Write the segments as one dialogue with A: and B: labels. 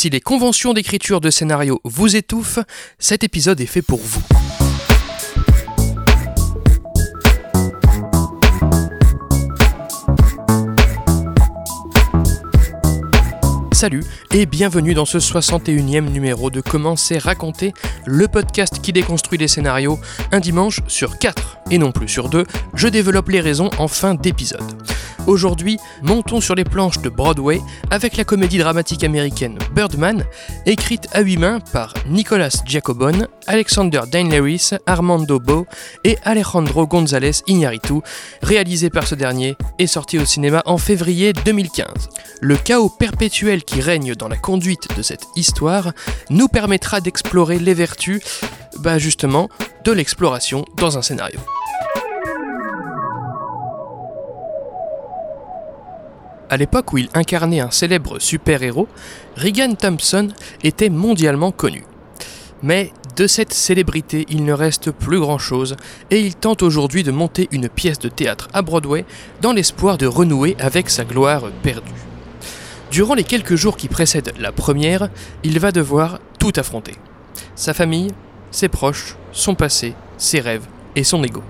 A: Si les conventions d'écriture de scénario vous étouffent, cet épisode est fait pour vous. Salut et bienvenue dans ce 61e numéro de Commencer raconter, le podcast qui déconstruit les scénarios. Un dimanche sur 4 et non plus sur 2, je développe les raisons en fin d'épisode. Aujourd'hui, montons sur les planches de Broadway avec la comédie dramatique américaine Birdman, écrite à huit mains par Nicolas Giacobone, Alexander Dainleris, Armando Bo et Alejandro González Iñárritu, réalisée par ce dernier et sorti au cinéma en février 2015. Le chaos perpétuel qui règne dans la conduite de cette histoire nous permettra d'explorer les vertus, bah justement, de l'exploration dans un scénario. À l'époque où il incarnait un célèbre super-héros, Regan Thompson était mondialement connu. Mais de cette célébrité, il ne reste plus grand-chose et il tente aujourd'hui de monter une pièce de théâtre à Broadway dans l'espoir de renouer avec sa gloire perdue. Durant les quelques jours qui précèdent la première, il va devoir tout affronter. Sa famille, ses proches, son passé, ses rêves et son ego.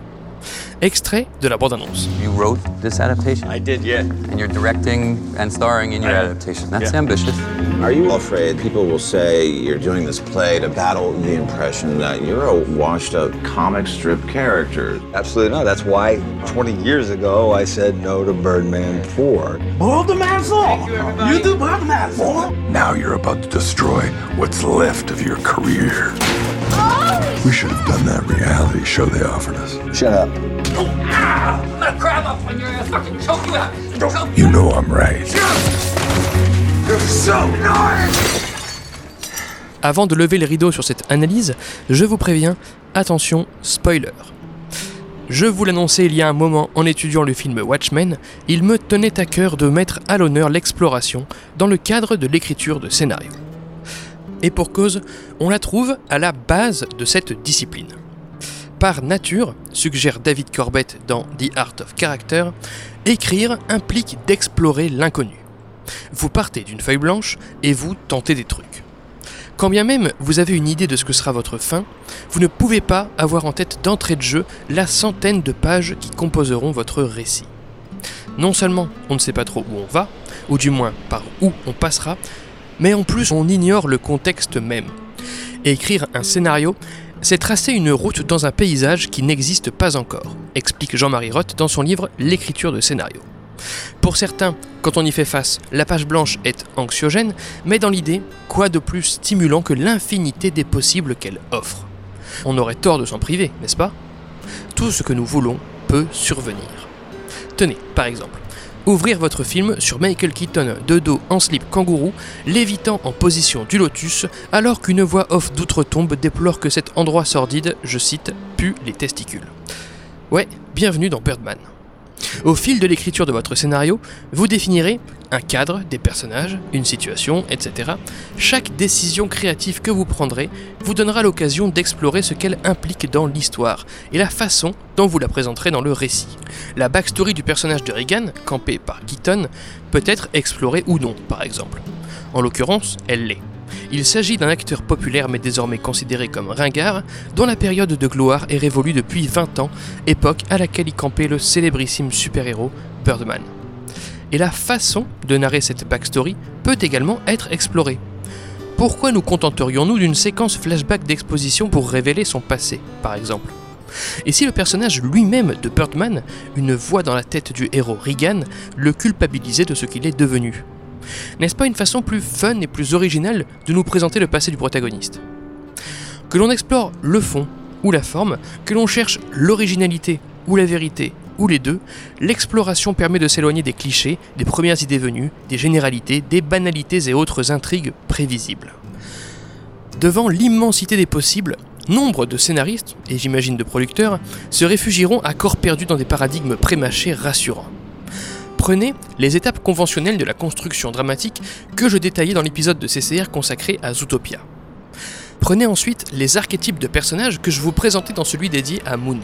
A: Extrait de la bande-annonce.
B: You wrote this adaptation?
C: I did, yeah.
B: And you're directing and starring in your
C: I
B: adaptation. That's
C: Yeah.
B: ambitious.
C: Are you afraid people will say you're doing this play to battle the impression that you're a washed up comic strip character?
D: Absolutely not. That's why 20 years ago I said no to Birdman 4.
E: Birdman 4? You do Birdman 4?
F: Now you're about to destroy what's left of your career. Oh! We should have done that reality show they offered us.
D: Shut up.
F: You know I'm right.
A: Avant de lever le rideau sur cette analyse, je vous préviens, attention, spoiler. Je vous l'annonçais il y a un moment en étudiant le film Watchmen, il me tenait à cœur de mettre à l'honneur l'exploration dans le cadre de l'écriture de scénario. Et pour cause, on la trouve à la base de cette discipline. Par nature, suggère David Corbett dans The Art of Character, écrire implique d'explorer l'inconnu. Vous partez d'une feuille blanche et vous tentez des trucs. Quand bien même vous avez une idée de ce que sera votre fin, vous ne pouvez pas avoir en tête d'entrée de jeu la centaine de pages qui composeront votre récit. Non seulement on ne sait pas trop où on va, ou du moins par où on passera, mais en plus on ignore le contexte même. Écrire un scénario, c'est tracer une route dans un paysage qui n'existe pas encore, explique Jean-Marie Roth dans son livre L'écriture de scénario. Pour certains, quand on y fait face, la page blanche est anxiogène, mais dans l'idée, quoi de plus stimulant que l'infinité des possibles qu'elle offre? On aurait tort de s'en priver, n'est-ce pas? Tout ce que nous voulons peut survenir. Tenez, par exemple, ouvrir votre film sur Michael Keaton de dos en slip kangourou, lévitant en position du lotus, alors qu'une voix off d'outre-tombe déplore que cet endroit sordide, je cite, pue les testicules. Ouais, bienvenue dans Birdman. Au fil de l'écriture de votre scénario, vous définirez un cadre, des personnages, une situation, etc. Chaque décision créative que vous prendrez vous donnera l'occasion d'explorer ce qu'elle implique dans l'histoire et la façon dont vous la présenterez dans le récit. La backstory du personnage de Regan, campé par Keaton, peut être explorée ou non, par exemple. En l'occurrence, elle l'est. Il s'agit d'un acteur populaire mais désormais considéré comme ringard, dont la période de gloire est révolue depuis 20 ans, époque à laquelle y campait le célébrissime super-héros Birdman. Et la façon de narrer cette backstory peut également être explorée. Pourquoi nous contenterions-nous d'une séquence flashback d'exposition pour révéler son passé, par exemple? Et si le personnage lui-même de Birdman, une voix dans la tête du héros Regan, le culpabilisait de ce qu'il est devenu? N'est-ce pas une façon plus fun et plus originale de nous présenter le passé du protagoniste? Que l'on explore le fond ou la forme, que l'on cherche l'originalité ou la vérité, ou les deux, l'exploration permet de s'éloigner des clichés, des premières idées venues, des généralités, des banalités et autres intrigues prévisibles. Devant l'immensité des possibles, nombre de scénaristes, et j'imagine de producteurs, se réfugieront à corps perdu dans des paradigmes prémâchés rassurants. Prenez les étapes conventionnelles de la construction dramatique que je détaillais dans l'épisode de CCR consacré à Zootopia. Prenez ensuite les archétypes de personnages que je vous présentais dans celui dédié à Moon.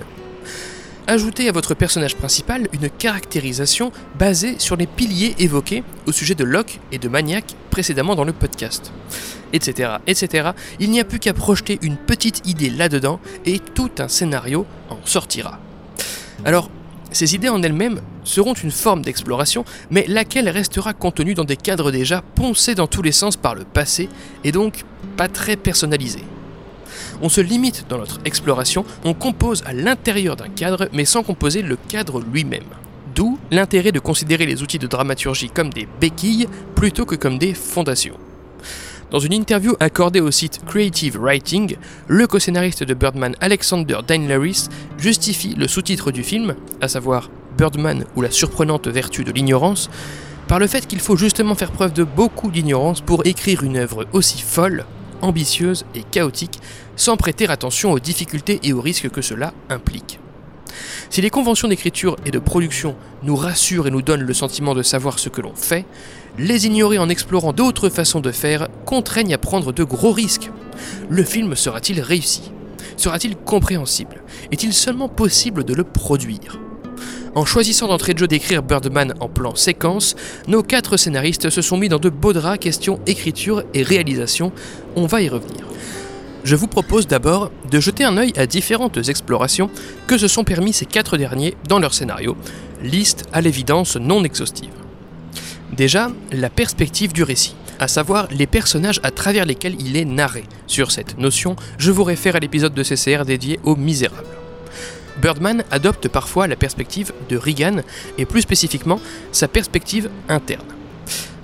A: Ajoutez à votre personnage principal une caractérisation basée sur les piliers évoqués au sujet de Locke et de Maniac précédemment dans le podcast. Etc. etc. Il n'y a plus qu'à projeter une petite idée là-dedans et tout un scénario en sortira. Alors, ces idées en elles-mêmes seront une forme d'exploration, mais laquelle restera contenue dans des cadres déjà poncés dans tous les sens par le passé et donc pas très personnalisés. On se limite dans notre exploration, on compose à l'intérieur d'un cadre, mais sans composer le cadre lui-même. D'où l'intérêt de considérer les outils de dramaturgie comme des béquilles plutôt que comme des fondations. Dans une interview accordée au site Creative Writing, le co-scénariste de Birdman Alexander Laris justifie le sous-titre du film, à savoir Birdman ou la surprenante vertu de l'ignorance, par le fait qu'il faut justement faire preuve de beaucoup d'ignorance pour écrire une œuvre aussi folle, ambitieuse et chaotique, sans prêter attention aux difficultés et aux risques que cela implique. Si les conventions d'écriture et de production nous rassurent et nous donnent le sentiment de savoir ce que l'on fait, les ignorer en explorant d'autres façons de faire contraignent à prendre de gros risques. Le film sera-t-il réussi? Sera-t-il compréhensible? Est-il seulement possible de le produire? En choisissant d'entrée de jeu d'écrire Birdman en plan séquence, nos quatre scénaristes se sont mis dans de beaux draps questions écriture et réalisation. On va y revenir je vous propose d'abord de jeter un œil à différentes explorations que se sont permis ces quatre derniers dans leur scénario, liste à l'évidence non exhaustive. Déjà, la perspective du récit, à savoir les personnages à travers lesquels il est narré. Sur cette notion, je vous réfère à l'épisode de CCR dédié aux misérables. Birdman adopte parfois la perspective de Regan et plus spécifiquement sa perspective interne.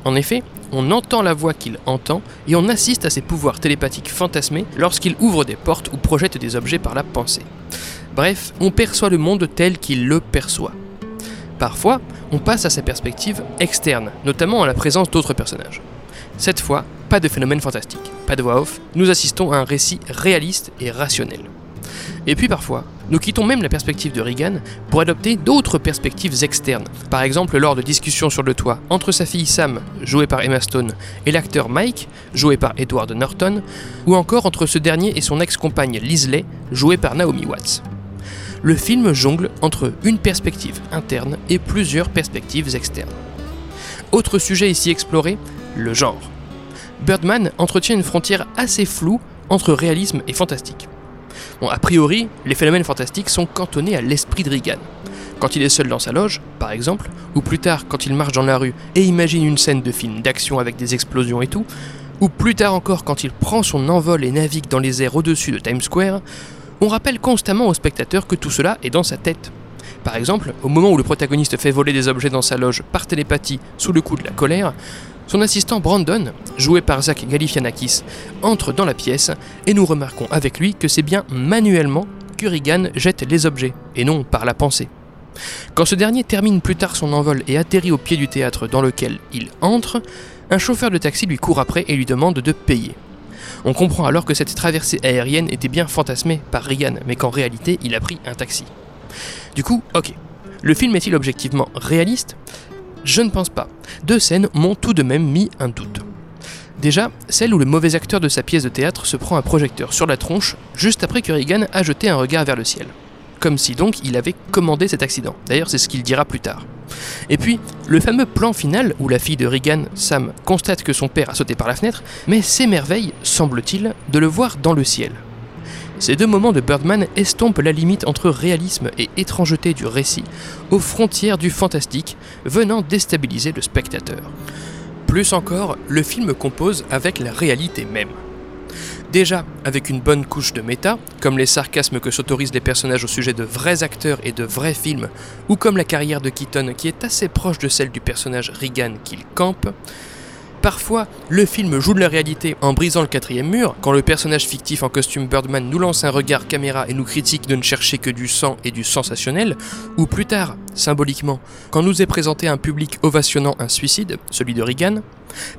A: En effet, on entend la voix qu'il entend et on assiste à ses pouvoirs télépathiques fantasmés lorsqu'il ouvre des portes ou projette des objets par la pensée. Bref, on perçoit le monde tel qu'il le perçoit. Parfois, on passe à sa perspective externe, notamment en la présence d'autres personnages. Cette fois, pas de phénomène fantastique, pas de voix off, nous assistons à un récit réaliste et rationnel. Et puis parfois, nous quittons même la perspective de Regan pour adopter d'autres perspectives externes. Par exemple, lors de discussions sur le toit entre sa fille Sam, jouée par Emma Stone, et l'acteur Mike, joué par Edward Norton, ou encore entre ce dernier et son ex-compagne Lisley, jouée par Naomi Watts. Le film jongle entre une perspective interne et plusieurs perspectives externes. Autre sujet ici exploré, le genre. Birdman entretient une frontière assez floue entre réalisme et fantastique. Bon, a priori, les phénomènes fantastiques sont cantonnés à l'esprit de Regan. Quand il est seul dans sa loge, par exemple, ou plus tard quand il marche dans la rue et imagine une scène de film d'action avec des explosions et tout, ou plus tard encore quand il prend son envol et navigue dans les airs au-dessus de Times Square, on rappelle constamment au spectateur que tout cela est dans sa tête. Par exemple, au moment où le protagoniste fait voler des objets dans sa loge par télépathie sous le coup de la colère, son assistant Brandon, joué par Zach Galifianakis, entre dans la pièce et nous remarquons avec lui que c'est bien manuellement que Regan jette les objets, et non par la pensée. Quand ce dernier termine plus tard son envol et atterrit au pied du théâtre dans lequel il entre, un chauffeur de taxi lui court après et lui demande de payer. On comprend alors que cette traversée aérienne était bien fantasmée par Regan, mais qu'en réalité il a pris un taxi. Du coup, ok, le film est-il objectivement réaliste? Je ne pense pas. Deux scènes m'ont tout de même mis un doute. Déjà, celle où le mauvais acteur de sa pièce de théâtre se prend un projecteur sur la tronche juste après que Regan a jeté un regard vers le ciel. Comme si donc il avait commandé cet accident. D'ailleurs, c'est ce qu'il dira plus tard. Et puis, le fameux plan final où la fille de Regan, Sam, constate que son père a sauté par la fenêtre, mais s'émerveille, semble-t-il, de le voir dans le ciel. Ces deux moments de Birdman estompent la limite entre réalisme et étrangeté du récit, aux frontières du fantastique, venant déstabiliser le spectateur. Plus encore, le film compose avec la réalité même. Déjà, avec une bonne couche de méta, comme les sarcasmes que s'autorisent les personnages au sujet de vrais acteurs et de vrais films, ou comme la carrière de Keaton qui est assez proche de celle du personnage Regan qu'il campe, Parfois, le film joue de la réalité en brisant le quatrième mur, quand le personnage fictif en costume Birdman nous lance un regard caméra et nous critique de ne chercher que du sang et du sensationnel, ou plus tard, symboliquement, quand nous est présenté un public ovationnant un suicide, celui de Regan.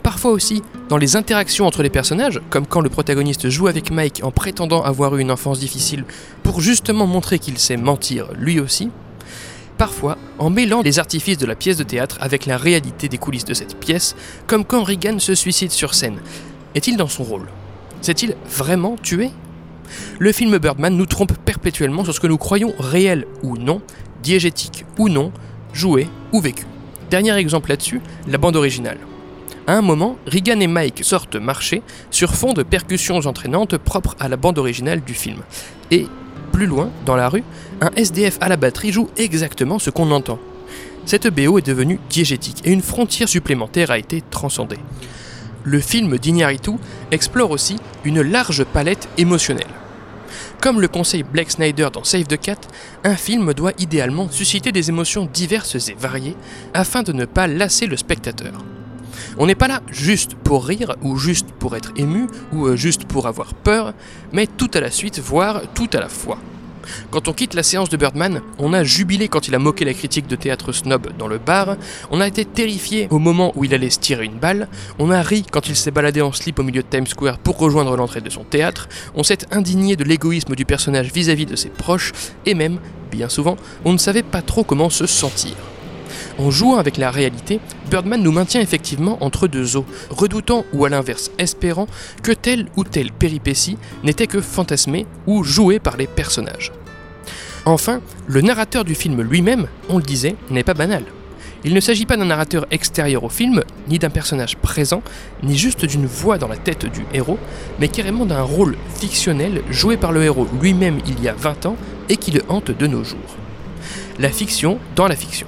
A: Parfois aussi, dans les interactions entre les personnages, comme quand le protagoniste joue avec Mike en prétendant avoir eu une enfance difficile pour justement montrer qu'il sait mentir lui aussi, parfois en mêlant les artifices de la pièce de théâtre avec la réalité des coulisses de cette pièce, comme quand Regan se suicide sur scène. Est-il dans son rôle? S'est-il vraiment tué? Le film Birdman nous trompe perpétuellement sur ce que nous croyons réel ou non, diégétique ou non, joué ou vécu. Dernier exemple là-dessus, la bande originale. À un moment, Regan et Mike sortent marcher sur fond de percussions entraînantes propres à la bande originale du film. Et, plus loin, dans la rue, un SDF à la batterie joue exactement ce qu'on entend. Cette BO est devenue diégétique et une frontière supplémentaire a été transcendée. Le film d'Iñárritu explore aussi une large palette émotionnelle. Comme le conseille Blake Snyder dans Save the Cat, un film doit idéalement susciter des émotions diverses et variées afin de ne pas lasser le spectateur. On n'est pas là juste pour rire ou juste pour être ému ou euh, juste pour avoir peur, mais tout à la suite, voire tout à la fois. Quand on quitte la séance de Birdman, on a jubilé quand il a moqué la critique de théâtre snob dans le bar, on a été terrifié au moment où il allait se tirer une balle, on a ri quand il s'est baladé en slip au milieu de Times Square pour rejoindre l'entrée de son théâtre, on s'est indigné de l'égoïsme du personnage vis-à-vis de ses proches, et même, bien souvent, on ne savait pas trop comment se sentir. En jouant avec la réalité, Birdman nous maintient effectivement entre deux eaux, redoutant ou à l'inverse espérant que telle ou telle péripétie n'était que fantasmée ou jouée par les personnages. Enfin, le narrateur du film lui-même, on le disait, n'est pas banal. Il ne s'agit pas d'un narrateur extérieur au film, ni d'un personnage présent, ni juste d'une voix dans la tête du héros, mais carrément d'un rôle fictionnel joué par le héros lui-même il y a 20 ans et qui le hante de nos jours. La fiction dans la fiction.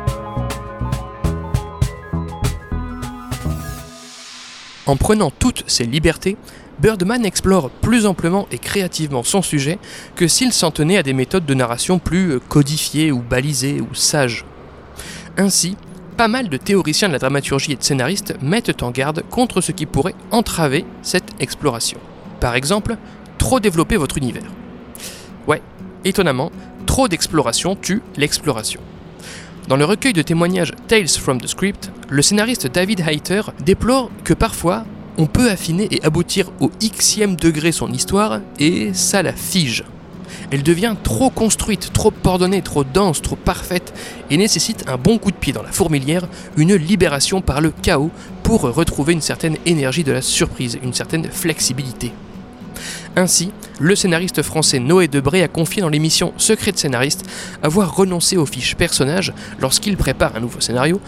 A: En prenant toutes ses libertés, Birdman explore plus amplement et créativement son sujet que s'il s'en tenait à des méthodes de narration plus codifiées ou balisées ou sages. Ainsi, pas mal de théoriciens de la dramaturgie et de scénaristes mettent en garde contre ce qui pourrait entraver cette exploration. Par exemple, trop développer votre univers. Ouais, étonnamment, trop d'exploration tue l'exploration. Dans le recueil de témoignages Tales from the Script, le scénariste David Hayter déplore que parfois on peut affiner et aboutir au xème degré son histoire et ça la fige. Elle devient trop construite, trop ordonnée, trop dense, trop parfaite et nécessite un bon coup de pied dans la fourmilière, une libération par le chaos pour retrouver une certaine énergie de la surprise, une certaine flexibilité. Ainsi, le scénariste français Noé Debré a confié dans l'émission Secret de scénariste avoir renoncé aux fiches personnages lorsqu'il prépare un nouveau scénario,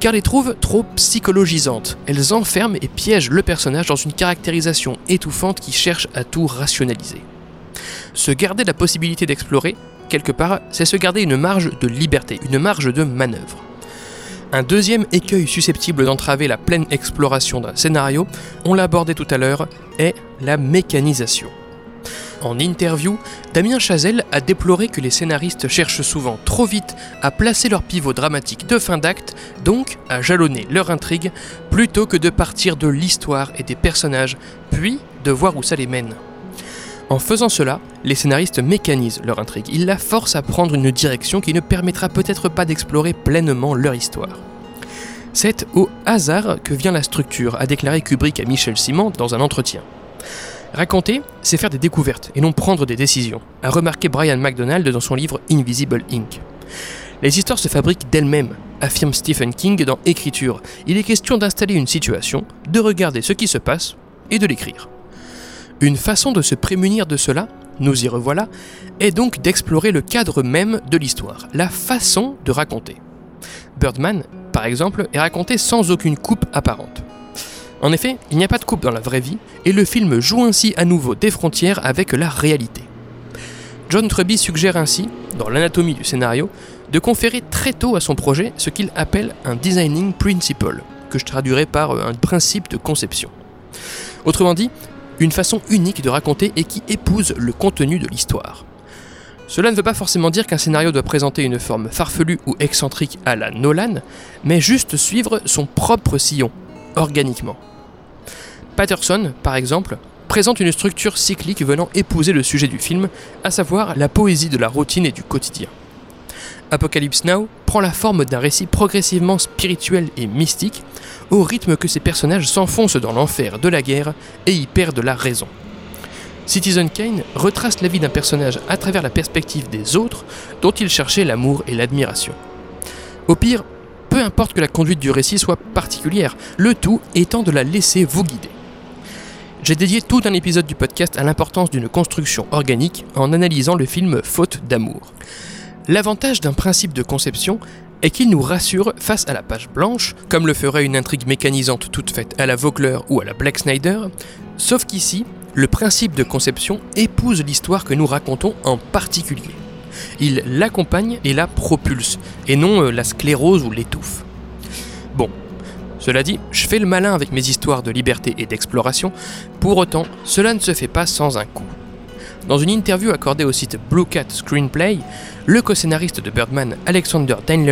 A: car les trouve trop psychologisantes. Elles enferment et piègent le personnage dans une caractérisation étouffante qui cherche à tout rationaliser. Se garder la possibilité d'explorer, quelque part, c'est se garder une marge de liberté, une marge de manœuvre. Un deuxième écueil susceptible d'entraver la pleine exploration d'un scénario, on l'a abordé tout à l'heure, est la mécanisation. En interview, Damien Chazelle a déploré que les scénaristes cherchent souvent trop vite à placer leur pivot dramatique de fin d'acte, donc à jalonner leur intrigue, plutôt que de partir de l'histoire et des personnages, puis de voir où ça les mène. En faisant cela, les scénaristes mécanisent leur intrigue, ils la forcent à prendre une direction qui ne permettra peut-être pas d'explorer pleinement leur histoire. C'est au hasard que vient la structure, a déclaré Kubrick à Michel Simon dans un entretien. Raconter, c'est faire des découvertes et non prendre des décisions, a remarqué Brian McDonald dans son livre Invisible Ink. Les histoires se fabriquent d'elles-mêmes, affirme Stephen King dans Écriture. Il est question d'installer une situation, de regarder ce qui se passe et de l'écrire. Une façon de se prémunir de cela, nous y revoilà, est donc d'explorer le cadre même de l'histoire, la façon de raconter. Birdman, par exemple, est raconté sans aucune coupe apparente. En effet, il n'y a pas de coupe dans la vraie vie, et le film joue ainsi à nouveau des frontières avec la réalité. John Truby suggère ainsi, dans l'anatomie du scénario, de conférer très tôt à son projet ce qu'il appelle un designing principle, que je traduirai par un principe de conception. Autrement dit, une façon unique de raconter et qui épouse le contenu de l'histoire. Cela ne veut pas forcément dire qu'un scénario doit présenter une forme farfelue ou excentrique à la Nolan, mais juste suivre son propre sillon, organiquement. Patterson, par exemple, présente une structure cyclique venant épouser le sujet du film, à savoir la poésie de la routine et du quotidien. Apocalypse Now prend la forme d'un récit progressivement spirituel et mystique, au rythme que ses personnages s'enfoncent dans l'enfer de la guerre et y perdent la raison. Citizen Kane retrace la vie d'un personnage à travers la perspective des autres dont il cherchait l'amour et l'admiration. Au pire, peu importe que la conduite du récit soit particulière, le tout étant de la laisser vous guider. J'ai dédié tout un épisode du podcast à l'importance d'une construction organique en analysant le film Faute d'amour. L'avantage d'un principe de conception est qu'il nous rassure face à la page blanche, comme le ferait une intrigue mécanisante toute faite à la Vogler ou à la Black Snyder, sauf qu'ici, le principe de conception épouse l'histoire que nous racontons en particulier. Il l'accompagne et la propulse, et non euh, la sclérose ou l'étouffe. Bon, cela dit, je fais le malin avec mes histoires de liberté et d'exploration, pour autant, cela ne se fait pas sans un coup. Dans une interview accordée au site Blue Cat Screenplay, le co-scénariste de Birdman, Alexander Dane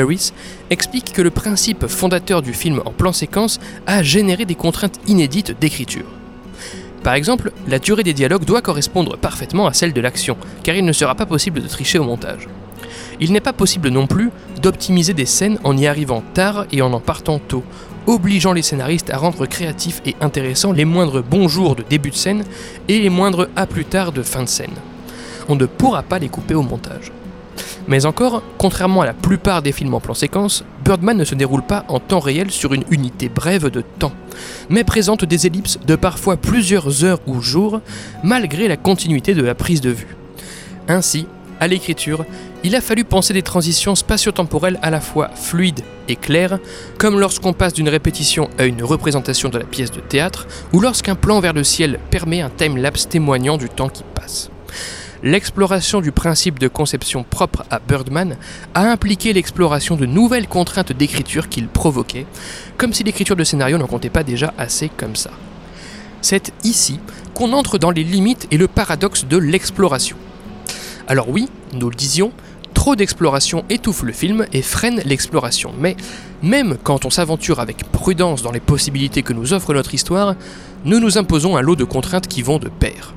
A: explique que le principe fondateur du film en plan séquence a généré des contraintes inédites d'écriture. Par exemple, la durée des dialogues doit correspondre parfaitement à celle de l'action, car il ne sera pas possible de tricher au montage. Il n'est pas possible non plus d'optimiser des scènes en y arrivant tard et en en partant tôt, obligeant les scénaristes à rendre créatifs et intéressants les moindres bonjours de début de scène et les moindres à plus tard de fin de scène. On ne pourra pas les couper au montage. Mais encore, contrairement à la plupart des films en plan séquence, Birdman ne se déroule pas en temps réel sur une unité brève de temps, mais présente des ellipses de parfois plusieurs heures ou jours, malgré la continuité de la prise de vue. Ainsi, à l'écriture, il a fallu penser des transitions spatio-temporelles à la fois fluides et claires, comme lorsqu'on passe d'une répétition à une représentation de la pièce de théâtre, ou lorsqu'un plan vers le ciel permet un time-lapse témoignant du temps qui passe. L'exploration du principe de conception propre à Birdman a impliqué l'exploration de nouvelles contraintes d'écriture qu'il provoquait, comme si l'écriture de scénario n'en comptait pas déjà assez comme ça. C'est ici qu'on entre dans les limites et le paradoxe de l'exploration. Alors oui, nous le disions, trop d'exploration étouffe le film et freine l'exploration, mais même quand on s'aventure avec prudence dans les possibilités que nous offre notre histoire, nous nous imposons un lot de contraintes qui vont de pair.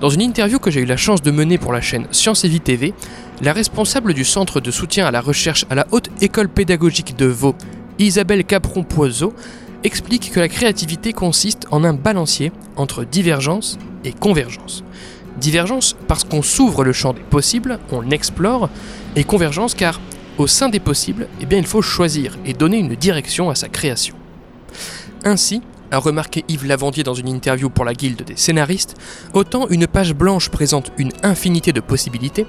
A: Dans une interview que j'ai eu la chance de mener pour la chaîne Science et Vie TV, la responsable du Centre de soutien à la recherche à la Haute École pédagogique de Vaud, Isabelle Capron-Poiseau, explique que la créativité consiste en un balancier entre divergence et convergence. Divergence parce qu'on s'ouvre le champ des possibles, on explore, et convergence car au sein des possibles, eh bien, il faut choisir et donner une direction à sa création. Ainsi, a remarqué Yves Lavandier dans une interview pour la Guilde des scénaristes, autant une page blanche présente une infinité de possibilités,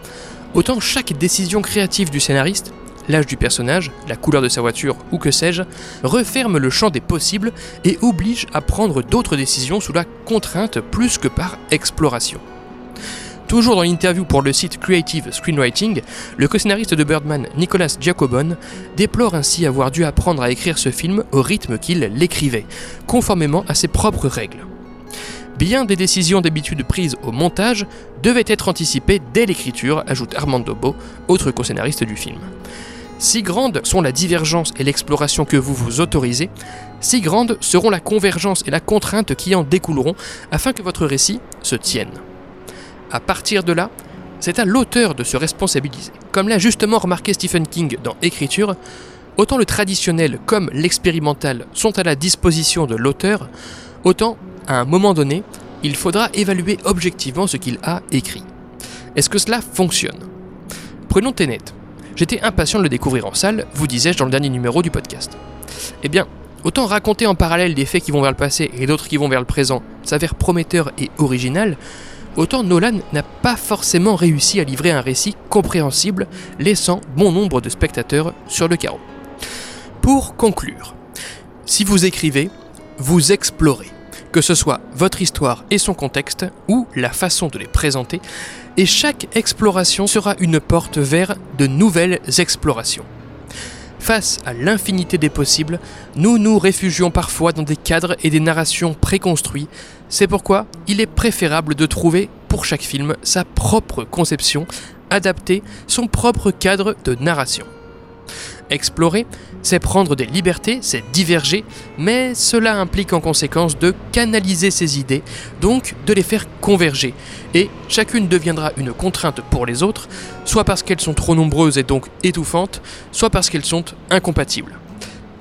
A: autant chaque décision créative du scénariste, l'âge du personnage, la couleur de sa voiture ou que sais-je, referme le champ des possibles et oblige à prendre d'autres décisions sous la contrainte plus que par exploration. Toujours dans l'interview pour le site Creative Screenwriting, le co-scénariste de Birdman, Nicolas Giacobon, déplore ainsi avoir dû apprendre à écrire ce film au rythme qu'il l'écrivait, conformément à ses propres règles. Bien des décisions d'habitude prises au montage devaient être anticipées dès l'écriture, ajoute Armando Bo, autre co-scénariste du film. Si grandes sont la divergence et l'exploration que vous vous autorisez, si grandes seront la convergence et la contrainte qui en découleront afin que votre récit se tienne. À partir de là, c'est à l'auteur de se responsabiliser. Comme l'a justement remarqué Stephen King dans Écriture, autant le traditionnel comme l'expérimental sont à la disposition de l'auteur, autant, à un moment donné, il faudra évaluer objectivement ce qu'il a écrit. Est-ce que cela fonctionne? Prenons Tenet. J'étais impatient de le découvrir en salle, vous disais-je dans le dernier numéro du podcast. Eh bien, autant raconter en parallèle des faits qui vont vers le passé et d'autres qui vont vers le présent s'avère prometteur et original, autant Nolan n'a pas forcément réussi à livrer un récit compréhensible, laissant bon nombre de spectateurs sur le carreau. Pour conclure, si vous écrivez, vous explorez, que ce soit votre histoire et son contexte, ou la façon de les présenter, et chaque exploration sera une porte vers de nouvelles explorations. Face à l'infinité des possibles, nous nous réfugions parfois dans des cadres et des narrations préconstruits. C'est pourquoi il est préférable de trouver pour chaque film sa propre conception, adapter son propre cadre de narration. Explorer, c'est prendre des libertés, c'est diverger, mais cela implique en conséquence de canaliser ses idées, donc de les faire converger, et chacune deviendra une contrainte pour les autres, soit parce qu'elles sont trop nombreuses et donc étouffantes, soit parce qu'elles sont incompatibles.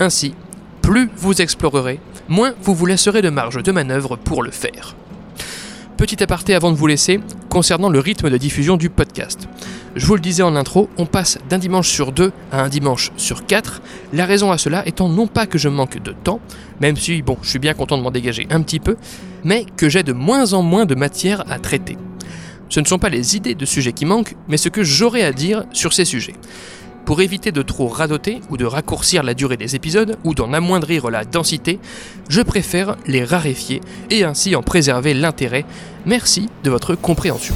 A: Ainsi, plus vous explorerez, moins vous vous laisserez de marge de manœuvre pour le faire. Petit aparté avant de vous laisser, concernant le rythme de diffusion du podcast. Je vous le disais en intro, on passe d'un dimanche sur deux à un dimanche sur quatre. La raison à cela étant non pas que je manque de temps, même si bon, je suis bien content de m'en dégager un petit peu, mais que j'ai de moins en moins de matière à traiter. Ce ne sont pas les idées de sujets qui manquent, mais ce que j'aurai à dire sur ces sujets. Pour éviter de trop radoter ou de raccourcir la durée des épisodes ou d'en amoindrir la densité, je préfère les raréfier et ainsi en préserver l'intérêt. Merci de votre compréhension.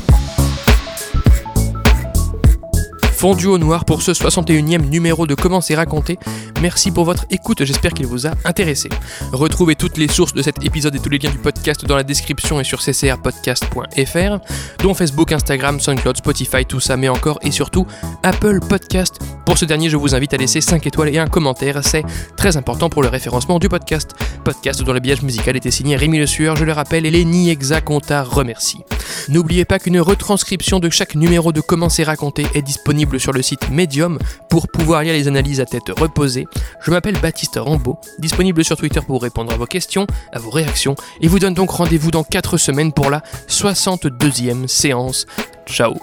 A: Fondu au noir pour ce 61e numéro de Comment c'est raconté. Merci pour votre écoute, j'espère qu'il vous a intéressé. Retrouvez toutes les sources de cet épisode et tous les liens du podcast dans la description et sur ccrpodcast.fr, dont Facebook, Instagram, SoundCloud, Spotify, tout ça, mais encore et surtout Apple Podcast. Pour ce dernier, je vous invite à laisser 5 étoiles et un commentaire, c'est très important pour le référencement du podcast. Podcast dont l'habillage musical était signé Rémi Le Sueur, je le rappelle, et Lenny Exa Conta remercie. N'oubliez pas qu'une retranscription de chaque numéro de Comment c'est raconté est sur le site Medium pour pouvoir lire les analyses à tête reposée. Je m'appelle Baptiste Rambaud, disponible sur Twitter pour répondre à vos questions, à vos réactions, et vous donne donc rendez-vous dans 4 semaines pour la 62e séance. Ciao